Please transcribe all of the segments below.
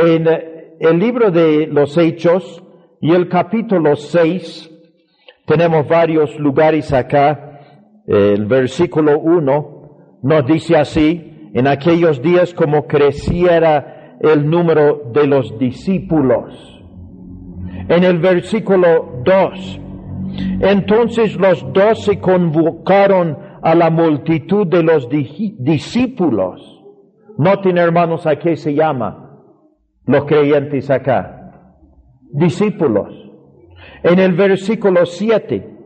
En eh, el libro de los Hechos y el capítulo 6, tenemos varios lugares acá. El versículo 1 nos dice así, en aquellos días como creciera el número de los discípulos. En el versículo 2, entonces los doce convocaron a la multitud de los discípulos. Noten hermanos a qué se llama los creyentes acá. Discípulos. En el versículo 7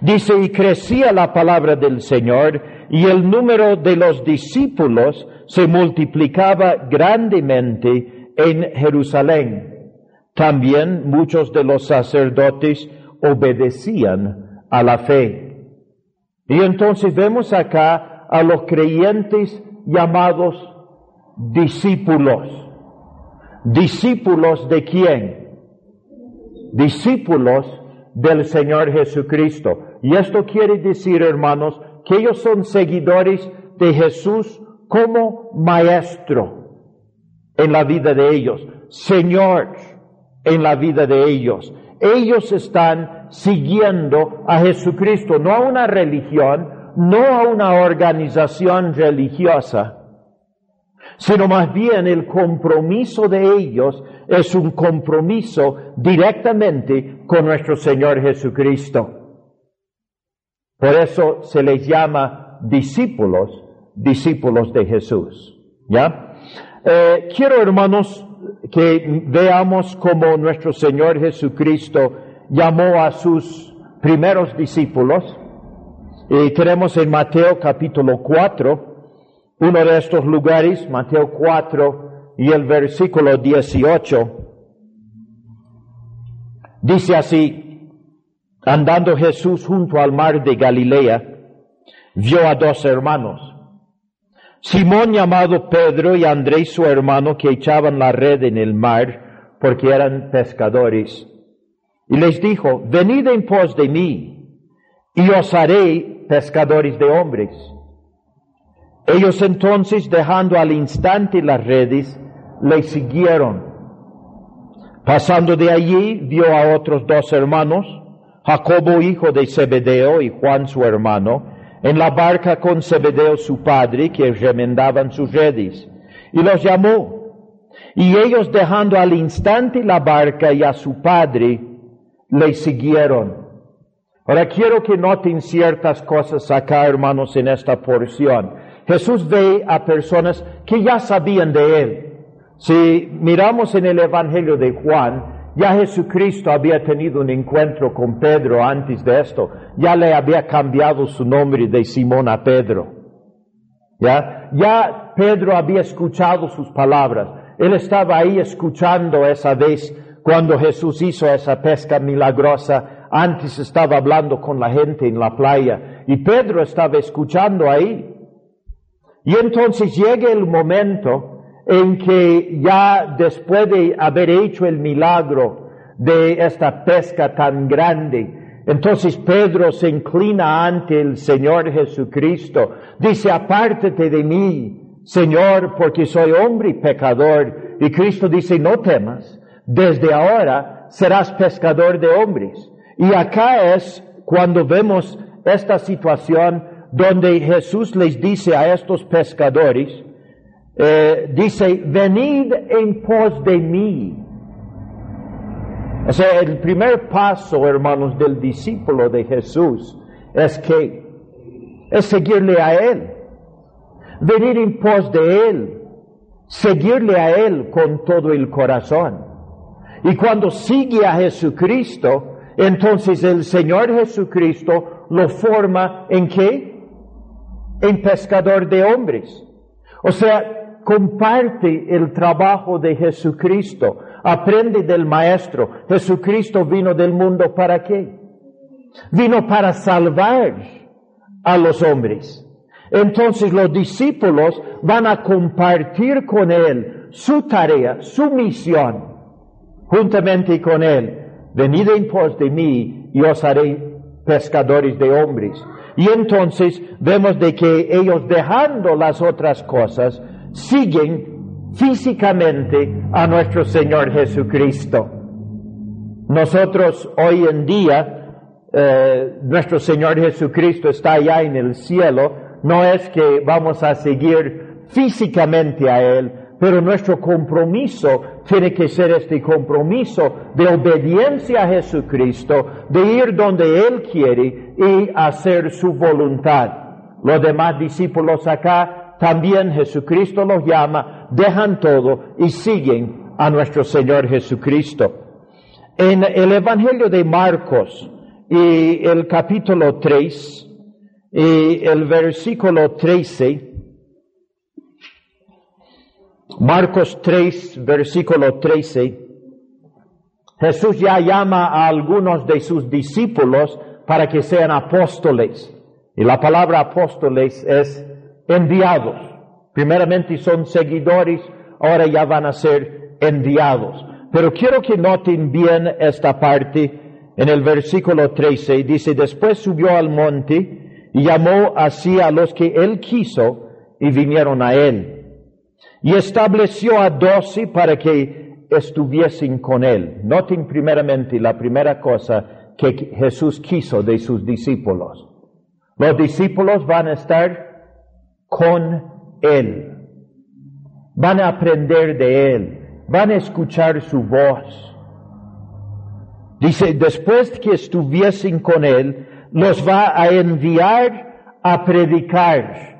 dice, y crecía la palabra del Señor y el número de los discípulos se multiplicaba grandemente en Jerusalén. También muchos de los sacerdotes obedecían a la fe. Y entonces vemos acá a los creyentes llamados discípulos. ¿Discípulos de quién? Discípulos del Señor Jesucristo. Y esto quiere decir, hermanos, que ellos son seguidores de Jesús como maestro en la vida de ellos, Señor en la vida de ellos. Ellos están siguiendo a Jesucristo, no a una religión, no a una organización religiosa, sino más bien el compromiso de ellos es un compromiso directamente con nuestro Señor Jesucristo. Por eso se les llama discípulos, discípulos de Jesús. ¿Ya? Eh, quiero, hermanos, que veamos cómo nuestro Señor Jesucristo llamó a sus primeros discípulos. Y tenemos en Mateo capítulo 4, uno de estos lugares, Mateo 4 y el versículo 18, dice así, andando Jesús junto al mar de Galilea, vio a dos hermanos, Simón llamado Pedro y Andrés su hermano que echaban la red en el mar porque eran pescadores. Y les dijo, venid en pos de mí y os haré pescadores de hombres. Ellos entonces, dejando al instante las redes, le siguieron. Pasando de allí, vio a otros dos hermanos, Jacobo hijo de Zebedeo y Juan su hermano, en la barca con Zebedeo su padre, que remendaban sus redes, y los llamó. Y ellos dejando al instante la barca y a su padre, le siguieron. Ahora quiero que noten ciertas cosas acá, hermanos, en esta porción. Jesús ve a personas que ya sabían de Él. Si miramos en el Evangelio de Juan, ya Jesucristo había tenido un encuentro con Pedro antes de esto. Ya le había cambiado su nombre de Simón a Pedro. Ya, ya Pedro había escuchado sus palabras. Él estaba ahí escuchando esa vez cuando Jesús hizo esa pesca milagrosa. Antes estaba hablando con la gente en la playa y Pedro estaba escuchando ahí. Y entonces llega el momento en que ya después de haber hecho el milagro de esta pesca tan grande, entonces Pedro se inclina ante el Señor Jesucristo, dice, apártate de mí, Señor, porque soy hombre y pecador. Y Cristo dice, no temas, desde ahora serás pescador de hombres. Y acá es cuando vemos esta situación donde Jesús les dice a estos pescadores, eh, dice, venid en pos de mí. O sea, el primer paso, hermanos, del discípulo de Jesús es que es seguirle a Él, venir en pos de Él, seguirle a Él con todo el corazón. Y cuando sigue a Jesucristo, entonces el Señor Jesucristo lo forma en qué? En pescador de hombres. O sea, comparte el trabajo de Jesucristo. Aprende del Maestro. Jesucristo vino del mundo para qué? Vino para salvar a los hombres. Entonces los discípulos van a compartir con Él su tarea, su misión, juntamente con Él. Venid en pos de mí y os haré pescadores de hombres. Y entonces vemos de que ellos dejando las otras cosas, siguen físicamente a nuestro Señor Jesucristo. Nosotros hoy en día, eh, nuestro Señor Jesucristo está allá en el cielo, no es que vamos a seguir físicamente a Él, pero nuestro compromiso tiene que ser este compromiso de obediencia a Jesucristo, de ir donde Él quiere y hacer su voluntad. Los demás discípulos acá también Jesucristo los llama, dejan todo y siguen a nuestro Señor Jesucristo. En el Evangelio de Marcos y el capítulo 3 y el versículo 13, Marcos 3, versículo 13, Jesús ya llama a algunos de sus discípulos para que sean apóstoles. Y la palabra apóstoles es enviados. Primeramente son seguidores, ahora ya van a ser enviados. Pero quiero que noten bien esta parte en el versículo 13. Dice, después subió al monte y llamó así a los que él quiso y vinieron a él y estableció a doce para que estuviesen con él. Noten primeramente la primera cosa que Jesús quiso de sus discípulos. Los discípulos van a estar con él. Van a aprender de él. Van a escuchar su voz. Dice, después que estuviesen con él, los va a enviar a predicar.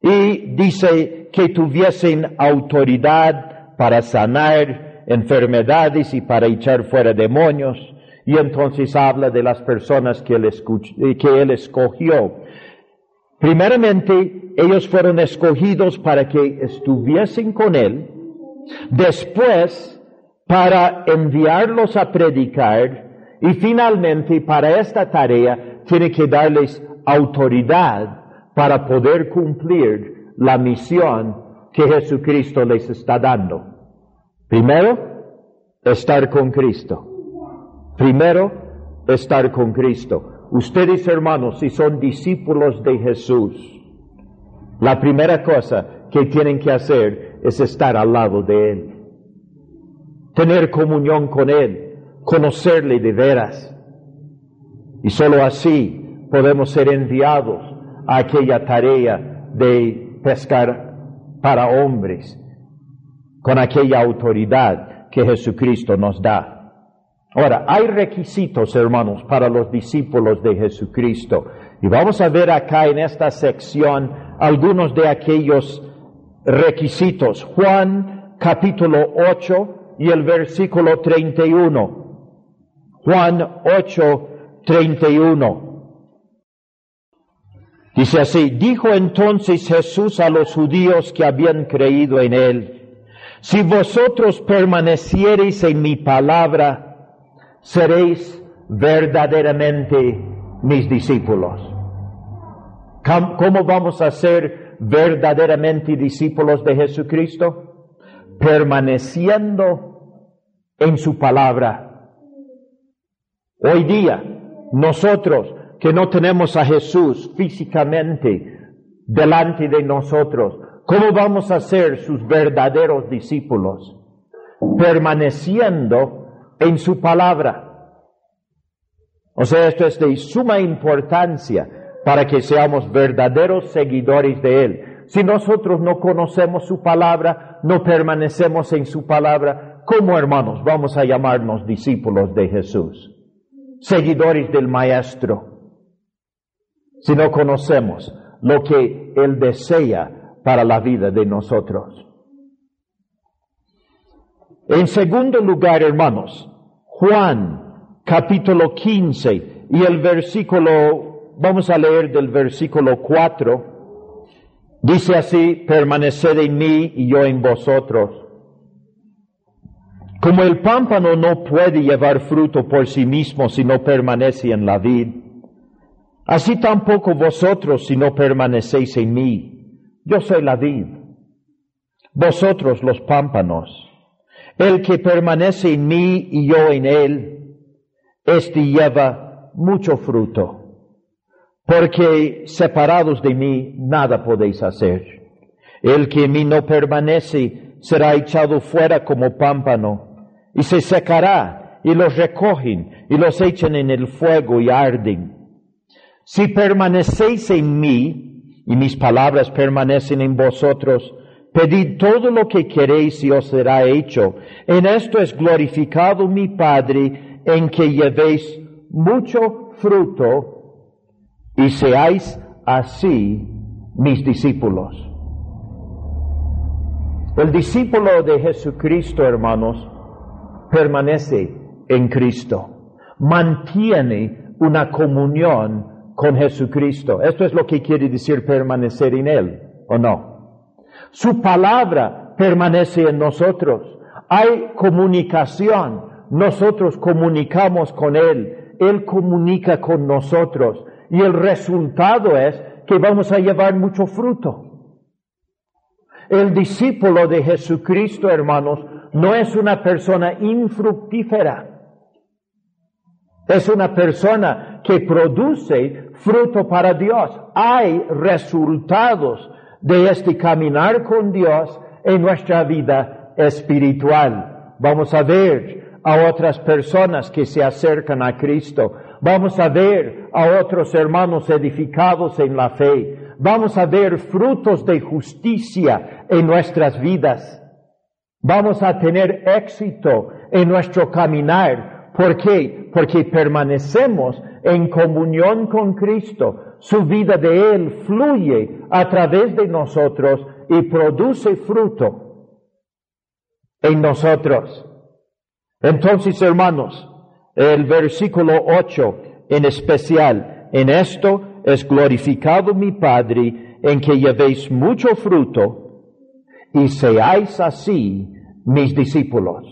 Y dice, que tuviesen autoridad para sanar enfermedades y para echar fuera demonios. Y entonces habla de las personas que él, eh, que él escogió. Primeramente, ellos fueron escogidos para que estuviesen con él. Después, para enviarlos a predicar. Y finalmente, para esta tarea, tiene que darles autoridad para poder cumplir la misión que Jesucristo les está dando. Primero, estar con Cristo. Primero, estar con Cristo. Ustedes, hermanos, si son discípulos de Jesús, la primera cosa que tienen que hacer es estar al lado de Él. Tener comunión con Él, conocerle de veras. Y sólo así podemos ser enviados a aquella tarea de pescar para hombres con aquella autoridad que Jesucristo nos da. Ahora, hay requisitos, hermanos, para los discípulos de Jesucristo. Y vamos a ver acá en esta sección algunos de aquellos requisitos. Juan capítulo 8 y el versículo 31. Juan 8, 31. Dice así, dijo entonces Jesús a los judíos que habían creído en él, si vosotros permaneciereis en mi palabra, seréis verdaderamente mis discípulos. ¿Cómo vamos a ser verdaderamente discípulos de Jesucristo? Permaneciendo en su palabra. Hoy día, nosotros que no tenemos a Jesús físicamente delante de nosotros, ¿cómo vamos a ser sus verdaderos discípulos? Permaneciendo en su palabra. O sea, esto es de suma importancia para que seamos verdaderos seguidores de Él. Si nosotros no conocemos su palabra, no permanecemos en su palabra, ¿cómo hermanos vamos a llamarnos discípulos de Jesús? Seguidores del Maestro si no conocemos lo que Él desea para la vida de nosotros. En segundo lugar, hermanos, Juan capítulo 15 y el versículo, vamos a leer del versículo 4, Dice así, permaneced en mí y yo en vosotros. Como el pámpano no puede llevar fruto por sí mismo si no permanece en la vid, así tampoco vosotros si no permanecéis en mí. Yo soy la vid, vosotros los pámpanos. El que permanece en mí y yo en él, este lleva mucho fruto porque separados de mí nada podéis hacer. El que en mí no permanece será echado fuera como pámpano y se secará y los recogen y los echan en el fuego y arden. Si permanecéis en mí y mis palabras permanecen en vosotros, pedid todo lo que queréis y os será hecho. En esto es glorificado mi Padre en que llevéis mucho fruto y seáis así mis discípulos. El discípulo de Jesucristo, hermanos, permanece en Cristo, mantiene una comunión con Jesucristo. Esto es lo que quiere decir permanecer en Él, ¿o no? Su palabra permanece en nosotros. Hay comunicación. Nosotros comunicamos con Él. Él comunica con nosotros. Y el resultado es que vamos a llevar mucho fruto. El discípulo de Jesucristo, hermanos, no es una persona infructífera. Es una persona que produce fruto para Dios. Hay resultados de este caminar con Dios en nuestra vida espiritual. Vamos a ver a otras personas que se acercan a Cristo. Vamos a ver a otros hermanos edificados en la fe. Vamos a ver frutos de justicia en nuestras vidas. Vamos a tener éxito en nuestro caminar. ¿Por qué? Porque permanecemos en comunión con Cristo. Su vida de Él fluye a través de nosotros y produce fruto en nosotros. Entonces, hermanos, el versículo 8 en especial, en esto es glorificado mi Padre, en que llevéis mucho fruto y seáis así mis discípulos.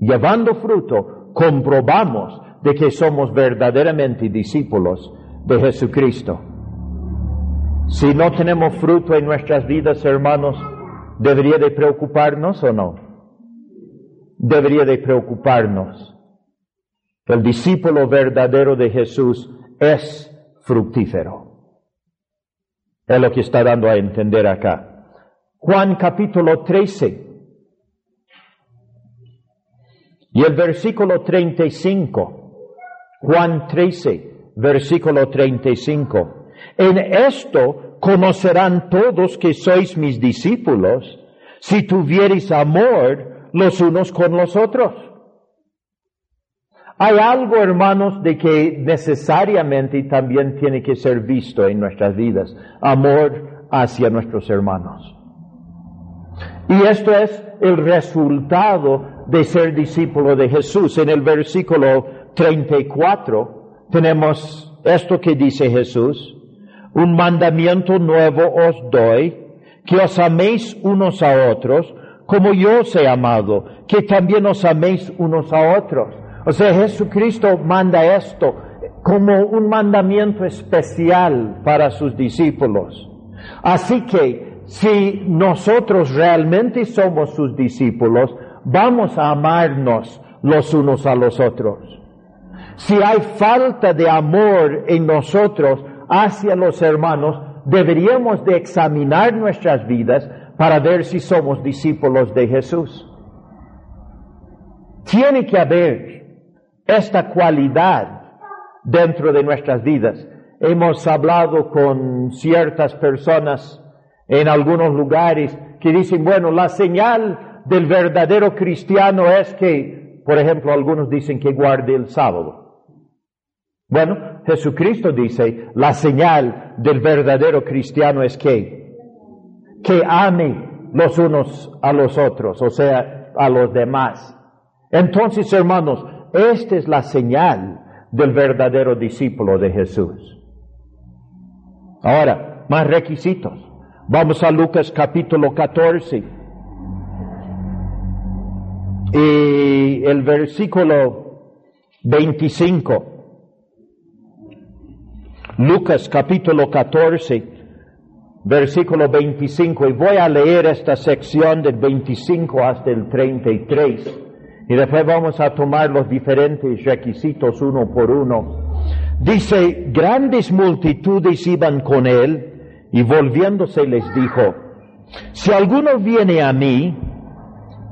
Llevando fruto, comprobamos de que somos verdaderamente discípulos de Jesucristo. Si no tenemos fruto en nuestras vidas, hermanos, ¿debería de preocuparnos o no? Debería de preocuparnos. El discípulo verdadero de Jesús es fructífero. Es lo que está dando a entender acá. Juan capítulo 13. Y el versículo 35. Juan 13, versículo 35. En esto conocerán todos que sois mis discípulos si tuviereis amor los unos con los otros. Hay algo, hermanos, de que necesariamente también tiene que ser visto en nuestras vidas. Amor hacia nuestros hermanos. Y esto es el resultado de ser discípulo de Jesús. En el versículo 34 tenemos esto que dice Jesús. Un mandamiento nuevo os doy, que os améis unos a otros, como yo os he amado, que también os améis unos a otros. O sea, Jesucristo manda esto como un mandamiento especial para sus discípulos. Así que si nosotros realmente somos sus discípulos, vamos a amarnos los unos a los otros. Si hay falta de amor en nosotros hacia los hermanos, deberíamos de examinar nuestras vidas para ver si somos discípulos de Jesús. Tiene que haber esta cualidad dentro de nuestras vidas. Hemos hablado con ciertas personas en algunos lugares que dicen, bueno, la señal del verdadero cristiano es que, por ejemplo, algunos dicen que guarde el sábado. Bueno, Jesucristo dice, la señal del verdadero cristiano es que, que ame los unos a los otros, o sea, a los demás. Entonces, hermanos, esta es la señal del verdadero discípulo de Jesús. Ahora, más requisitos. Vamos a Lucas capítulo 14. Y el versículo 25. Lucas capítulo 14, versículo 25. Y voy a leer esta sección del 25 hasta el 33. Y después vamos a tomar los diferentes requisitos uno por uno. Dice, grandes multitudes iban con él y volviéndose les dijo, si alguno viene a mí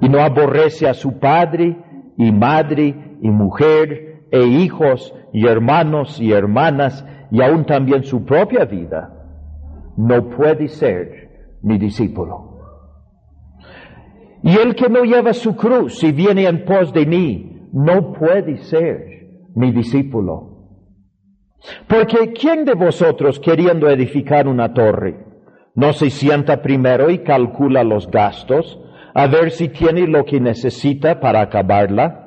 y no aborrece a su padre y madre y mujer e hijos y hermanos y hermanas y aún también su propia vida, no puede ser mi discípulo. Y el que no lleva su cruz y viene en pos de mí, no puede ser mi discípulo. Porque ¿quién de vosotros queriendo edificar una torre, no se sienta primero y calcula los gastos, a ver si tiene lo que necesita para acabarla?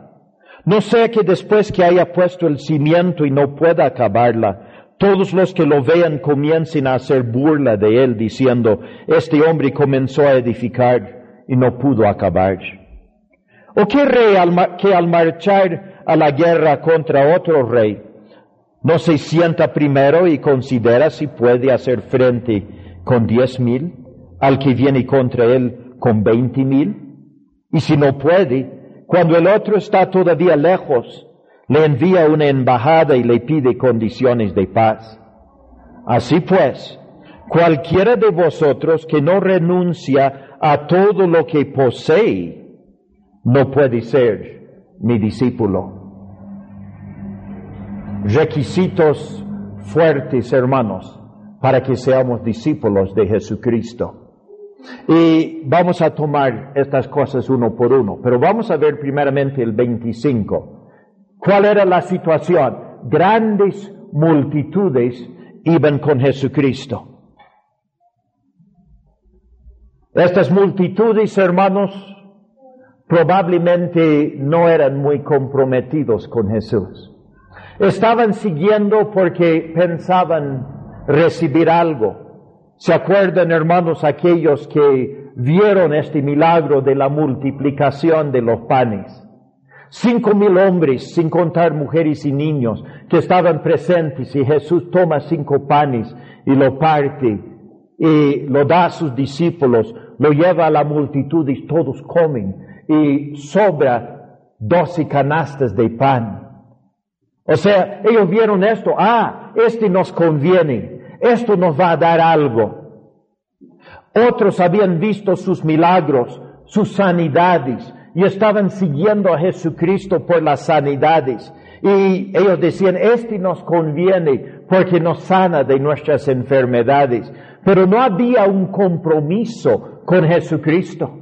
No sea que después que haya puesto el cimiento y no pueda acabarla, todos los que lo vean comiencen a hacer burla de él diciendo, este hombre comenzó a edificar y no pudo acabar. ¿O qué rey que al marchar a la guerra contra otro rey no se sienta primero y considera si puede hacer frente con diez mil al que viene contra él con veinte mil? Y si no puede, cuando el otro está todavía lejos, le envía una embajada y le pide condiciones de paz. Así pues, cualquiera de vosotros que no renuncia a todo lo que posee, no puede ser mi discípulo requisitos fuertes, hermanos, para que seamos discípulos de Jesucristo. Y vamos a tomar estas cosas uno por uno, pero vamos a ver primeramente el 25. ¿Cuál era la situación? Grandes multitudes iban con Jesucristo. Estas multitudes, hermanos, probablemente no eran muy comprometidos con Jesús. Estaban siguiendo porque pensaban recibir algo. ¿Se acuerdan, hermanos, aquellos que vieron este milagro de la multiplicación de los panes? Cinco mil hombres, sin contar mujeres y niños, que estaban presentes y Jesús toma cinco panes y lo parte y lo da a sus discípulos, lo lleva a la multitud y todos comen y sobra doce canastas de pan. O sea, ellos vieron esto, ah, este nos conviene, esto nos va a dar algo. Otros habían visto sus milagros, sus sanidades, y estaban siguiendo a Jesucristo por las sanidades. Y ellos decían, este nos conviene porque nos sana de nuestras enfermedades. Pero no había un compromiso con Jesucristo.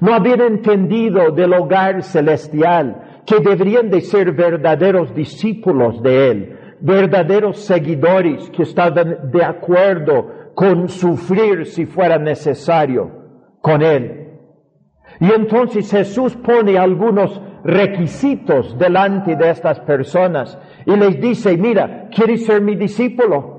No habían entendido del hogar celestial que deberían de ser verdaderos discípulos de Él, verdaderos seguidores que estaban de acuerdo con sufrir si fuera necesario con Él. Y entonces Jesús pone algunos requisitos delante de estas personas y les dice, mira, ¿quieres ser mi discípulo?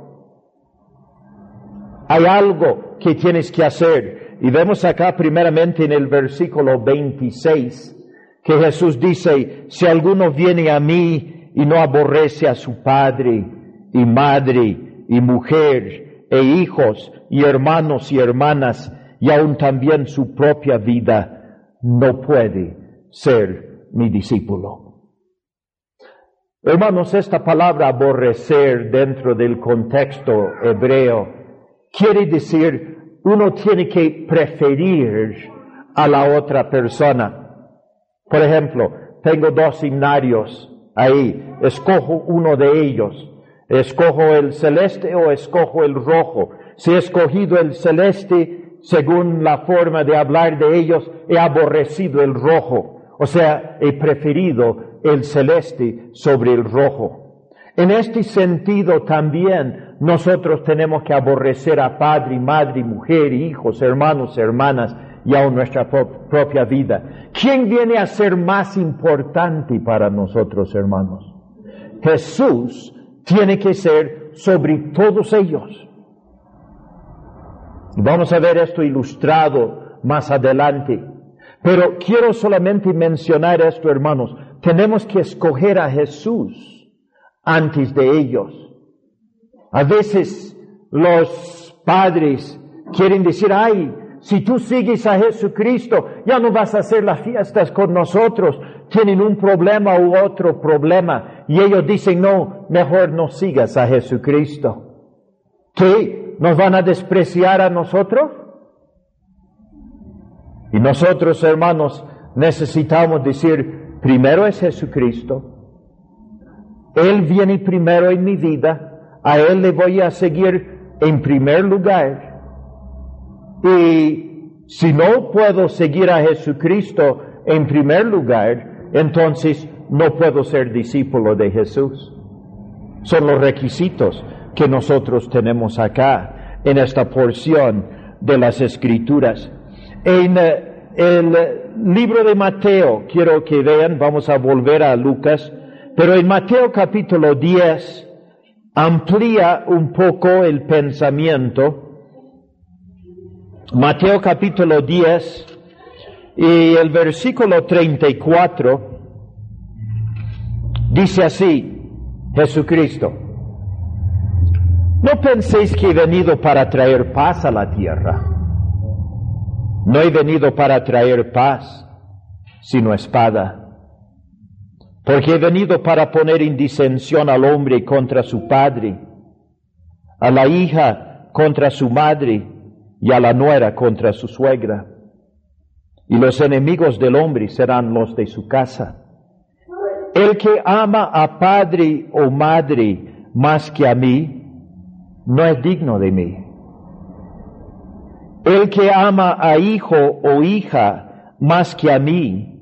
Hay algo que tienes que hacer. Y vemos acá primeramente en el versículo 26 que Jesús dice, si alguno viene a mí y no aborrece a su padre y madre y mujer e hijos y hermanos y hermanas y aún también su propia vida, no puede ser mi discípulo. Hermanos, esta palabra aborrecer dentro del contexto hebreo quiere decir uno tiene que preferir a la otra persona. Por ejemplo, tengo dos himnarios ahí, escojo uno de ellos. Escojo el celeste o escojo el rojo. Si he escogido el celeste, según la forma de hablar de ellos, he aborrecido el rojo. O sea, he preferido el celeste sobre el rojo. En este sentido también nosotros tenemos que aborrecer a padre, madre, mujer, hijos, hermanos, hermanas, y aún nuestra propia vida. ¿Quién viene a ser más importante para nosotros, hermanos? Jesús tiene que ser sobre todos ellos. Vamos a ver esto ilustrado más adelante. Pero quiero solamente mencionar esto, hermanos. Tenemos que escoger a Jesús antes de ellos. A veces los padres quieren decir, ay, si tú sigues a Jesucristo, ya no vas a hacer las fiestas con nosotros. Tienen un problema u otro problema. Y ellos dicen, no, mejor no sigas a Jesucristo. ¿Qué? ¿Nos van a despreciar a nosotros? Y nosotros, hermanos, necesitamos decir, primero es Jesucristo. Él viene primero en mi vida. A Él le voy a seguir en primer lugar. Y si no puedo seguir a Jesucristo en primer lugar, entonces no puedo ser discípulo de Jesús. Son los requisitos que nosotros tenemos acá en esta porción de las Escrituras. En eh, el libro de Mateo, quiero que vean, vamos a volver a Lucas, pero en Mateo capítulo 10 amplía un poco el pensamiento. Mateo capítulo 10 y el versículo 34 dice así, Jesucristo, no penséis que he venido para traer paz a la tierra. No he venido para traer paz, sino espada. Porque he venido para poner en disensión al hombre contra su padre, a la hija contra su madre y a la nuera contra su suegra. Y los enemigos del hombre serán los de su casa. El que ama a padre o madre más que a mí, no es digno de mí. El que ama a hijo o hija más que a mí,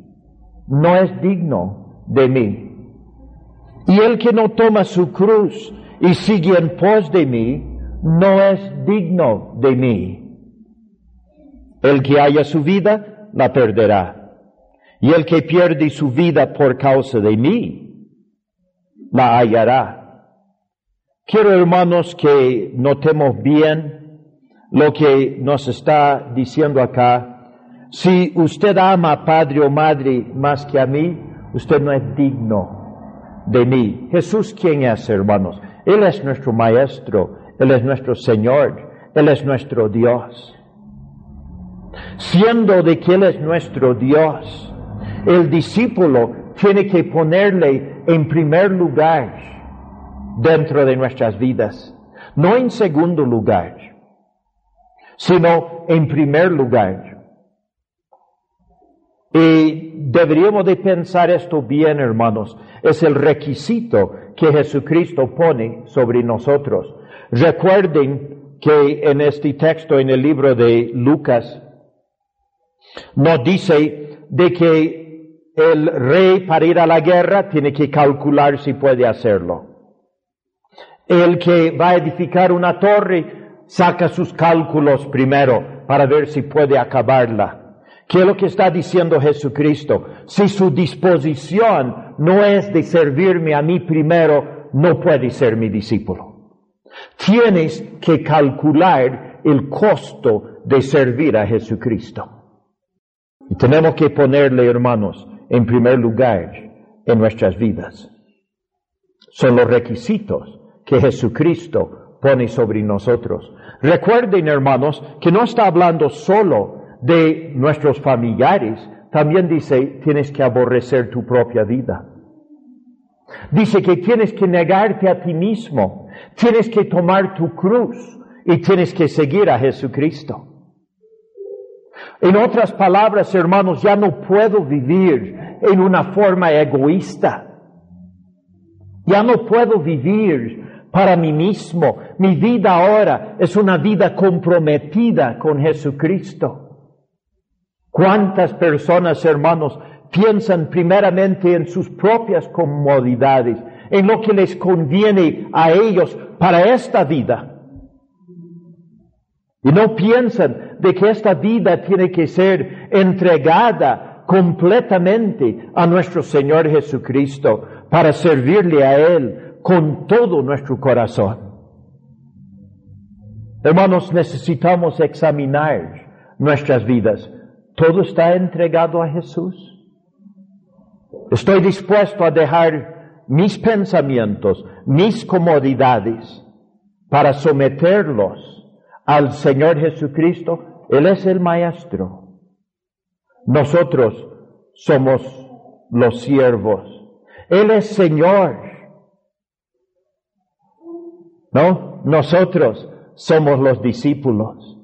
no es digno de mí. Y el que no toma su cruz y sigue en pos de mí, no es digno de mí. El que haya su vida, la perderá. Y el que pierde su vida por causa de mí, la hallará. Quiero, hermanos, que notemos bien lo que nos está diciendo acá. Si usted ama a padre o madre más que a mí, usted no es digno de mí. Jesús, ¿quién es, hermanos? Él es nuestro Maestro, Él es nuestro Señor, Él es nuestro Dios. Siendo de que Él es nuestro Dios, el discípulo tiene que ponerle en primer lugar dentro de nuestras vidas, no en segundo lugar sino en primer lugar. Y deberíamos de pensar esto bien, hermanos. Es el requisito que Jesucristo pone sobre nosotros. Recuerden que en este texto, en el libro de Lucas, nos dice de que el rey para ir a la guerra tiene que calcular si puede hacerlo. El que va a edificar una torre saca sus cálculos primero para ver si puede acabarla. ¿Qué es lo que está diciendo Jesucristo? Si su disposición no es de servirme a mí primero, no puede ser mi discípulo. Tienes que calcular el costo de servir a Jesucristo. Y tenemos que ponerle, hermanos, en primer lugar en nuestras vidas. Son los requisitos que Jesucristo pone sobre nosotros. Recuerden, hermanos, que no está hablando solo de nuestros familiares, también dice, tienes que aborrecer tu propia vida. Dice que tienes que negarte a ti mismo, tienes que tomar tu cruz y tienes que seguir a Jesucristo. En otras palabras, hermanos, ya no puedo vivir en una forma egoísta. Ya no puedo vivir para mí mismo. Mi vida ahora es una vida comprometida con Jesucristo. ¿Cuántas personas, hermanos, piensan primeramente en sus propias comodidades, en lo que les conviene a ellos para esta vida? Y no piensan de que esta vida tiene que ser entregada completamente a nuestro Señor Jesucristo para servirle a Él con todo nuestro corazón. Hermanos, necesitamos examinar nuestras vidas. ¿Todo está entregado a Jesús? Estoy dispuesto a dejar mis pensamientos, mis comodidades, para someterlos al Señor Jesucristo. Él es el Maestro. Nosotros somos los siervos. Él es Señor. ¿No? Nosotros somos los discípulos.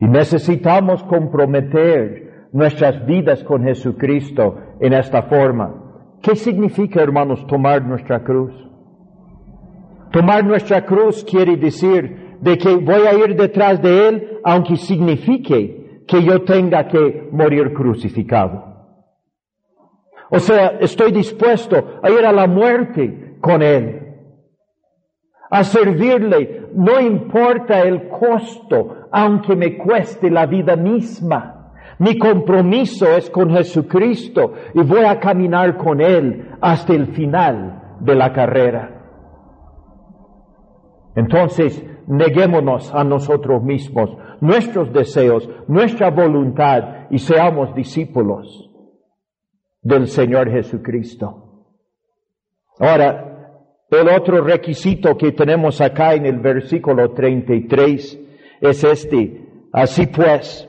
Y necesitamos comprometer nuestras vidas con Jesucristo en esta forma. ¿Qué significa, hermanos, tomar nuestra cruz? Tomar nuestra cruz quiere decir de que voy a ir detrás de Él, aunque signifique que yo tenga que morir crucificado. O sea, estoy dispuesto a ir a la muerte con Él, a servirle, no importa el costo, aunque me cueste la vida misma. Mi compromiso es con Jesucristo y voy a caminar con Él hasta el final de la carrera. Entonces, neguémonos a nosotros mismos, nuestros deseos, nuestra voluntad y seamos discípulos del Señor Jesucristo. Ahora, el otro requisito que tenemos acá en el versículo 33 es este. Así pues,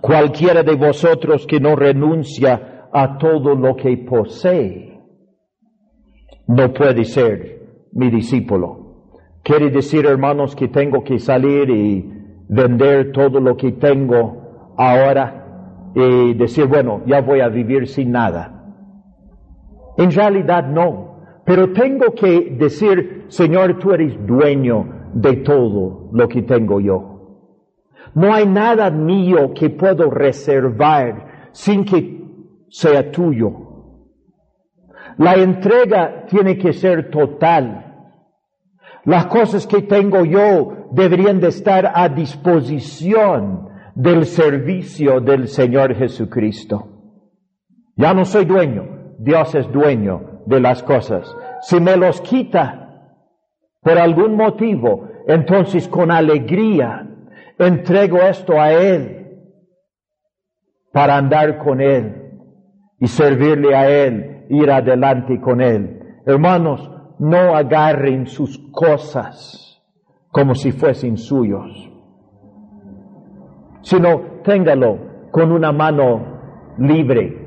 cualquiera de vosotros que no renuncia a todo lo que posee, no puede ser mi discípulo. Quiere decir, hermanos, que tengo que salir y vender todo lo que tengo ahora y decir, bueno, ya voy a vivir sin nada. En realidad no. Pero tengo que decir, Señor, tú eres dueño de todo lo que tengo yo. No hay nada mío que puedo reservar sin que sea tuyo. La entrega tiene que ser total. Las cosas que tengo yo deberían de estar a disposición del servicio del Señor Jesucristo. Ya no soy dueño, Dios es dueño de las cosas. Si me los quita por algún motivo, entonces con alegría entrego esto a Él para andar con Él y servirle a Él, ir adelante con Él. Hermanos, no agarren sus cosas como si fuesen suyos sino téngalo con una mano libre,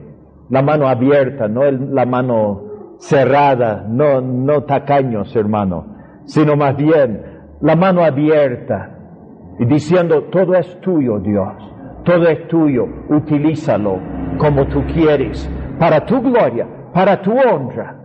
la mano abierta, no la mano cerrada, no, no tacaños, hermano, sino más bien la mano abierta y diciendo, todo es tuyo, Dios, todo es tuyo, utilízalo como tú quieres, para tu gloria, para tu honra.